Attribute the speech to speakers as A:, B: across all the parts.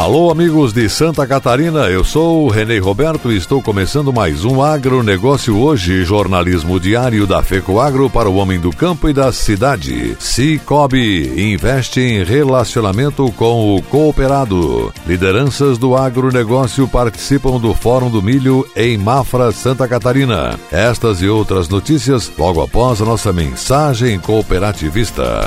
A: Alô, amigos de Santa Catarina, eu sou o Renê Roberto e estou começando mais um Agronegócio Hoje, jornalismo diário da FECO Agro para o homem do campo e da cidade. Cicobi investe em relacionamento com o cooperado. Lideranças do agronegócio participam do Fórum do Milho em Mafra, Santa Catarina. Estas e outras notícias logo após a nossa mensagem cooperativista.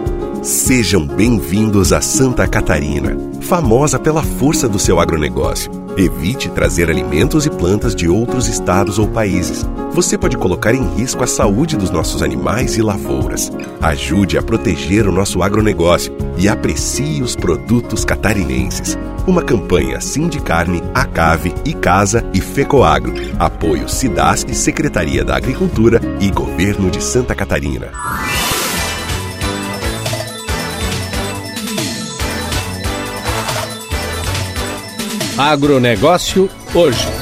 B: Sejam bem-vindos a Santa Catarina, famosa pela força do seu agronegócio. Evite trazer alimentos e plantas de outros estados ou países. Você pode colocar em risco a saúde dos nossos animais e lavouras. Ajude a proteger o nosso agronegócio e aprecie os produtos catarinenses. Uma campanha Sindicarne, Acave, Icasa e Fecoagro. Apoio Cidasc, Secretaria da Agricultura e Governo de Santa Catarina.
C: Agronegócio hoje.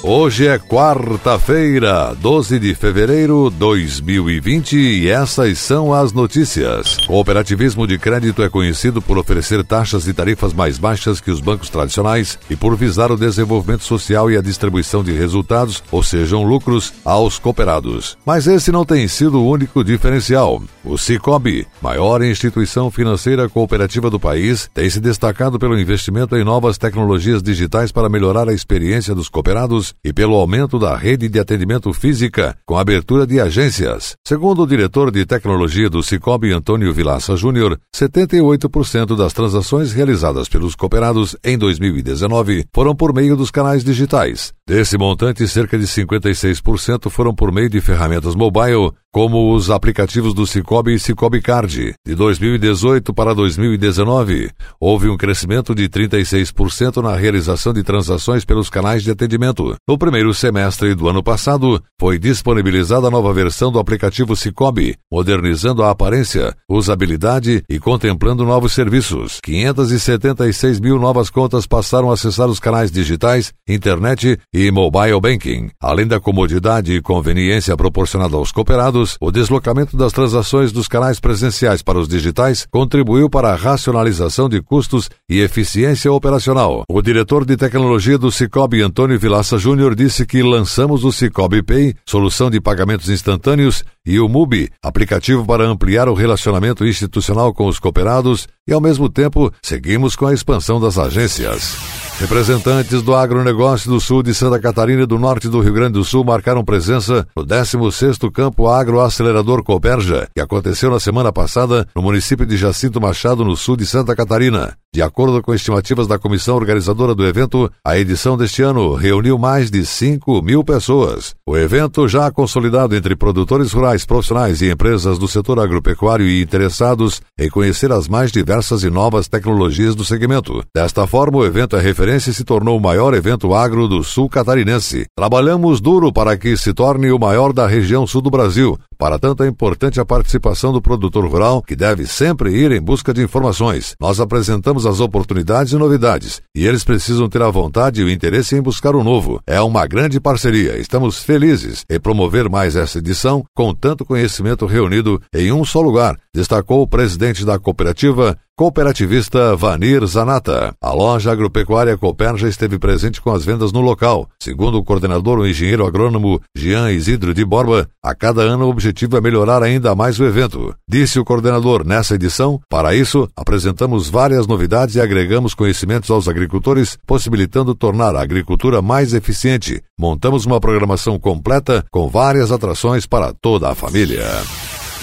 A: Hoje é quarta-feira, 12 de fevereiro de 2020 e essas são as notícias. O cooperativismo de crédito é conhecido por oferecer taxas e tarifas mais baixas que os bancos tradicionais e por visar o desenvolvimento social e a distribuição de resultados, ou sejam lucros, aos cooperados. Mas esse não tem sido o único diferencial. O Cicobi, maior instituição financeira cooperativa do país, tem se destacado pelo investimento em novas tecnologias digitais para melhorar a experiência dos cooperados e pelo aumento da rede de atendimento física com a abertura de agências. Segundo o diretor de tecnologia do Cicobi, Antônio Vilaça Júnior, 78% das transações realizadas pelos cooperados em 2019 foram por meio dos canais digitais. Desse montante, cerca de 56% foram por meio de ferramentas mobile, como os aplicativos do Cicobi e Cicobi Card. De 2018 para 2019, houve um crescimento de 36% na realização de transações pelos canais de atendimento. No primeiro semestre do ano passado, foi disponibilizada a nova versão do aplicativo Cicobi, modernizando a aparência, usabilidade e contemplando novos serviços. 576 mil novas contas passaram a acessar os canais digitais, internet e mobile banking. Além da comodidade e conveniência proporcionada aos cooperados, o deslocamento das transações dos canais presenciais para os digitais contribuiu para a racionalização de custos e eficiência operacional. O diretor de tecnologia do Cicobi, Antônio Vilaça Júnior disse que lançamos o Cicobi Pay, solução de pagamentos instantâneos, e o MUBI, aplicativo para ampliar o relacionamento institucional com os cooperados, e ao mesmo tempo seguimos com a expansão das agências. Representantes do agronegócio do sul de Santa Catarina e do norte do Rio Grande do Sul marcaram presença no 16º Campo Agroacelerador Coberja, que aconteceu na semana passada no município de Jacinto Machado, no sul de Santa Catarina. De acordo com estimativas da comissão organizadora do evento, a edição deste ano reuniu mais de 5 mil pessoas. O evento, já consolidado entre produtores rurais, profissionais e empresas do setor agropecuário e interessados em conhecer as mais diversas e novas tecnologias do segmento. Desta forma, o evento é referência e se tornou o maior evento agro do sul catarinense. Trabalhamos duro para que se torne o maior da região sul do Brasil. Para tanto, é importante a participação do produtor rural, que deve sempre ir em busca de informações. Nós apresentamos as oportunidades e novidades, e eles precisam ter a vontade e o interesse em buscar o novo. É uma grande parceria. Estamos felizes em promover mais essa edição com tanto conhecimento reunido em um só lugar, destacou o presidente da cooperativa, cooperativista Vanir Zanata. A loja agropecuária Cooper já esteve presente com as vendas no local. Segundo o coordenador, o engenheiro agrônomo Jean Isidro de Borba, a cada ano o objetivo é melhorar ainda mais o evento. Disse o coordenador nessa edição, para isso, apresentamos várias novidades e agregamos conhecimentos aos agricultores, possibilitando tornar a agricultura mais eficiente. Montamos uma programação completa com várias atrações para toda a família.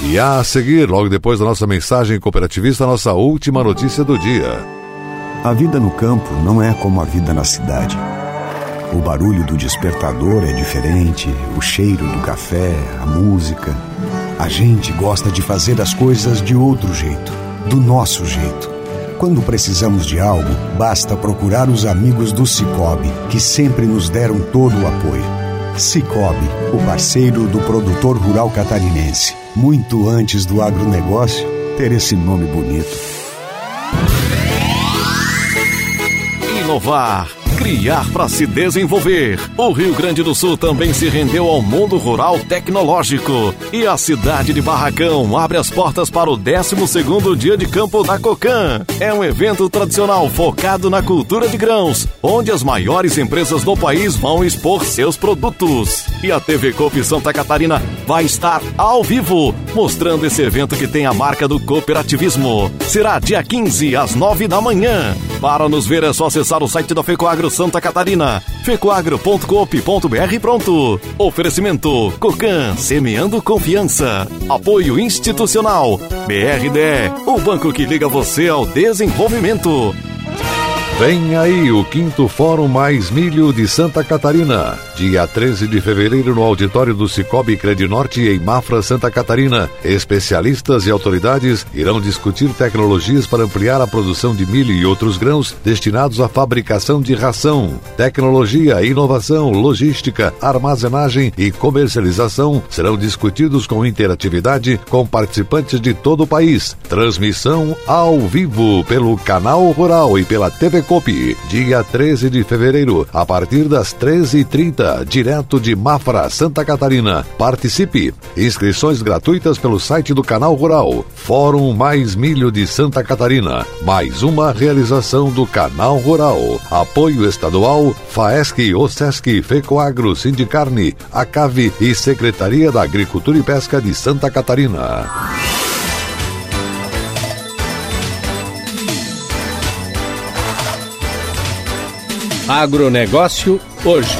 A: E a seguir, logo depois da nossa mensagem cooperativista, a nossa última notícia do dia.
D: A vida no campo não é como a vida na cidade. O barulho do despertador é diferente, o cheiro do café, a música. A gente gosta de fazer as coisas de outro jeito, do nosso jeito Quando precisamos de algo, basta procurar os amigos do Cicobi, que sempre nos deram todo o apoio. Cicobi, o parceiro do produtor rural catarinense. Muito antes do agronegócio ter esse nome bonito.
C: Inovar Criar para se desenvolver. O Rio Grande do Sul também se rendeu ao mundo rural tecnológico. E a cidade de Barracão abre as portas para o 12 dia de campo da Cocan. É um evento tradicional focado na cultura de grãos, onde as maiores empresas do país vão expor seus produtos. E a TV Coop Santa Catarina vai estar ao vivo, mostrando esse evento que tem a marca do cooperativismo. Será dia 15 às 9 da manhã. Para nos ver é só acessar o site da FECOAGRO Santa Catarina. fecoagro.coop.br pronto. Oferecimento Cocan, semeando confiança. Apoio institucional. BRDE, o banco que liga você ao desenvolvimento.
A: Vem aí o quinto Fórum Mais Milho de Santa Catarina, dia 13 de fevereiro no auditório do Cicobi Credinorte em Mafra, Santa Catarina. Especialistas e autoridades irão discutir tecnologias para ampliar a produção de milho e outros grãos destinados à fabricação de ração. Tecnologia, inovação, logística, armazenagem e comercialização serão discutidos com interatividade com participantes de todo o país. Transmissão ao vivo pelo Canal Rural e pela TV Copi, dia 13 de fevereiro, a partir das 13h30, direto de Mafra, Santa Catarina. Participe! Inscrições gratuitas pelo site do Canal Rural. Fórum Mais Milho de Santa Catarina. Mais uma realização do Canal Rural. Apoio estadual, FAESC, OSESC, FECOAGRO, Sindicarne, ACAVE e Secretaria da Agricultura e Pesca de Santa Catarina.
E: Agronegócio hoje.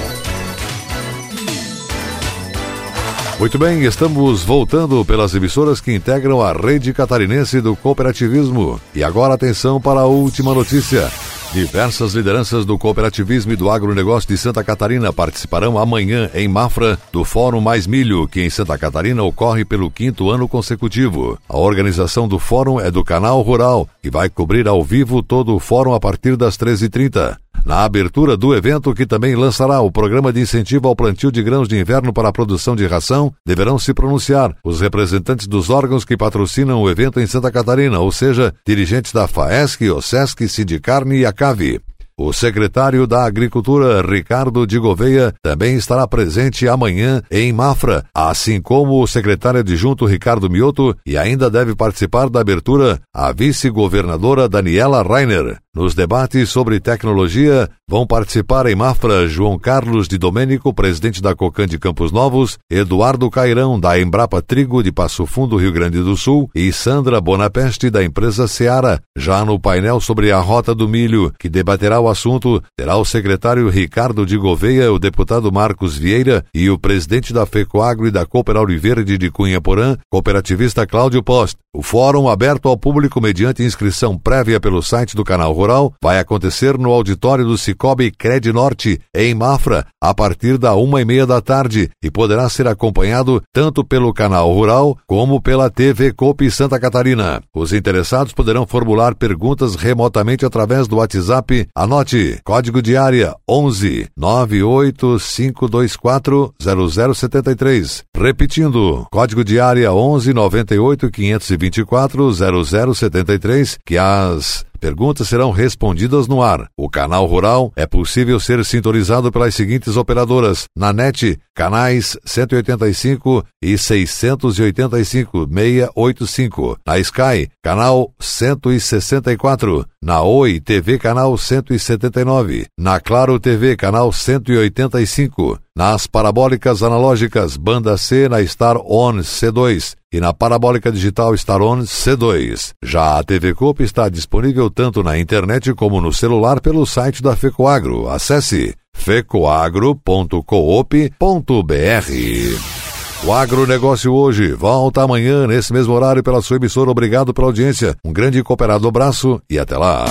A: Muito bem, estamos voltando pelas emissoras que integram a rede catarinense do cooperativismo. E agora atenção para a última notícia. Diversas lideranças do cooperativismo e do agronegócio de Santa Catarina participarão amanhã em Mafra do Fórum Mais Milho, que em Santa Catarina ocorre pelo quinto ano consecutivo. A organização do fórum é do Canal Rural, que vai cobrir ao vivo todo o fórum a partir das 13h30. Na abertura do evento, que também lançará o programa de incentivo ao plantio de grãos de inverno para a produção de ração, deverão se pronunciar os representantes dos órgãos que patrocinam o evento em Santa Catarina, ou seja, dirigentes da FAESC, OSESC, Sindicarne e ACAVE. O secretário da Agricultura, Ricardo de Gouveia, também estará presente amanhã em Mafra, assim como o secretário adjunto Ricardo Mioto e ainda deve participar da abertura a vice-governadora Daniela Rainer. Nos debates sobre tecnologia, vão participar em Mafra João Carlos de Domênico, presidente da Cocan de Campos Novos, Eduardo Cairão, da Embrapa Trigo de Passo Fundo, Rio Grande do Sul, e Sandra Bonapeste, da empresa Seara. Já no painel sobre a Rota do Milho, que debaterá o assunto, terá o secretário Ricardo de Gouveia, o deputado Marcos Vieira e o presidente da FECOAGRO e da Cooper Verde de Cunha Porã, cooperativista Cláudio Post. O fórum, aberto ao público mediante inscrição prévia pelo site do canal Rural, vai acontecer no auditório do Cicobi Cred Norte, em Mafra, a partir da uma e meia da tarde e poderá ser acompanhado tanto pelo canal Rural como pela TV Copi Santa Catarina. Os interessados poderão formular perguntas remotamente através do WhatsApp. Anote, código de área 11 98524 0073. Repetindo, código de área 11 98 520 24 0073 que as Perguntas serão respondidas no ar. O canal Rural é possível ser sintonizado pelas seguintes operadoras: na NET, canais 185 e 685 685. Na Sky, canal 164. Na Oi TV, canal 179. Na Claro TV, canal 185. Nas parabólicas analógicas, banda C na Star On C2 e na parabólica digital Star On C2. Já a TV Coop está disponível tanto na internet como no celular pelo site da Fecoagro. Acesse fecoagro.coop.br. O agronegócio hoje volta amanhã nesse mesmo horário pela sua emissora. Obrigado pela audiência. Um grande e cooperado abraço e até lá.